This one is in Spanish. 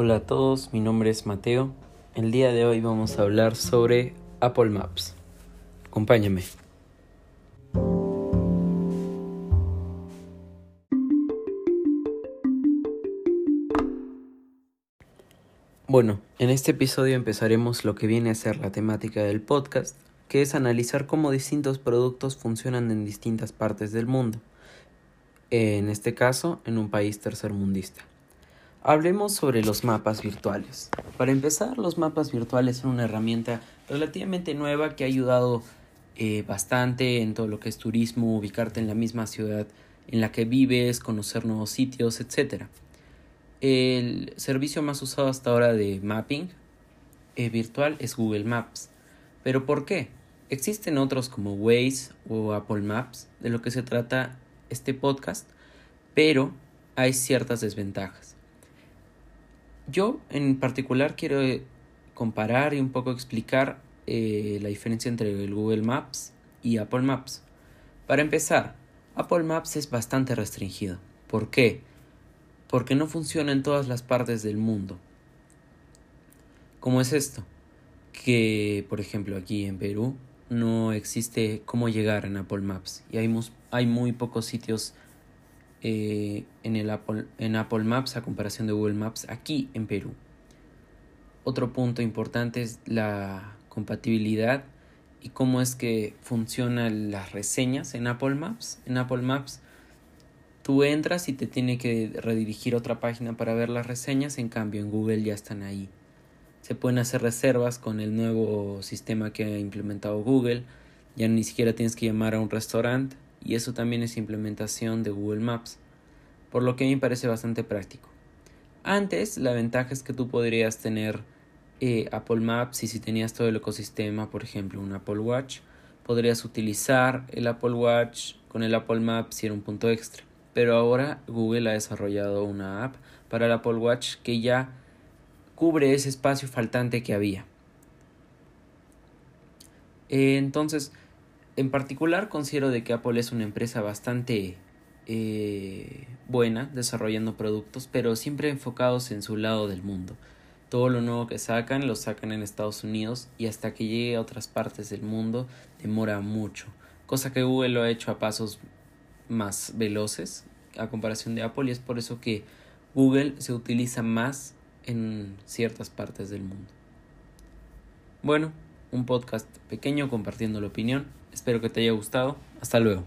Hola a todos, mi nombre es Mateo. El día de hoy vamos a hablar sobre Apple Maps. Acompáñame. Bueno, en este episodio empezaremos lo que viene a ser la temática del podcast, que es analizar cómo distintos productos funcionan en distintas partes del mundo, en este caso en un país tercermundista. Hablemos sobre los mapas virtuales. Para empezar, los mapas virtuales son una herramienta relativamente nueva que ha ayudado eh, bastante en todo lo que es turismo, ubicarte en la misma ciudad en la que vives, conocer nuevos sitios, etc. El servicio más usado hasta ahora de mapping eh, virtual es Google Maps. ¿Pero por qué? Existen otros como Waze o Apple Maps, de lo que se trata este podcast, pero hay ciertas desventajas. Yo en particular quiero eh, comparar y un poco explicar eh, la diferencia entre el Google Maps y Apple Maps. Para empezar, Apple Maps es bastante restringido. ¿Por qué? Porque no funciona en todas las partes del mundo. ¿Cómo es esto? Que, por ejemplo, aquí en Perú no existe cómo llegar en Apple Maps y hay, hay muy pocos sitios eh, en, el Apple, en Apple Maps a comparación de Google Maps aquí en Perú. Otro punto importante es la compatibilidad y cómo es que funcionan las reseñas en Apple Maps. En Apple Maps tú entras y te tiene que redirigir a otra página para ver las reseñas, en cambio en Google ya están ahí. Se pueden hacer reservas con el nuevo sistema que ha implementado Google, ya ni siquiera tienes que llamar a un restaurante y eso también es implementación de Google Maps, por lo que a mí me parece bastante práctico. Antes, la ventaja es que tú podrías tener eh, Apple Maps y si tenías todo el ecosistema, por ejemplo, un Apple Watch, podrías utilizar el Apple Watch con el Apple Maps y era un punto extra. Pero ahora Google ha desarrollado una app para el Apple Watch que ya cubre ese espacio faltante que había. Entonces, en particular considero de que Apple es una empresa bastante eh, buena desarrollando productos, pero siempre enfocados en su lado del mundo. Todo lo nuevo que sacan lo sacan en Estados Unidos y hasta que llegue a otras partes del mundo demora mucho, cosa que Google lo ha hecho a pasos más veloces a comparación de Apple y es por eso que Google se utiliza más en ciertas partes del mundo. Bueno, un podcast pequeño compartiendo la opinión. Espero que te haya gustado. Hasta luego.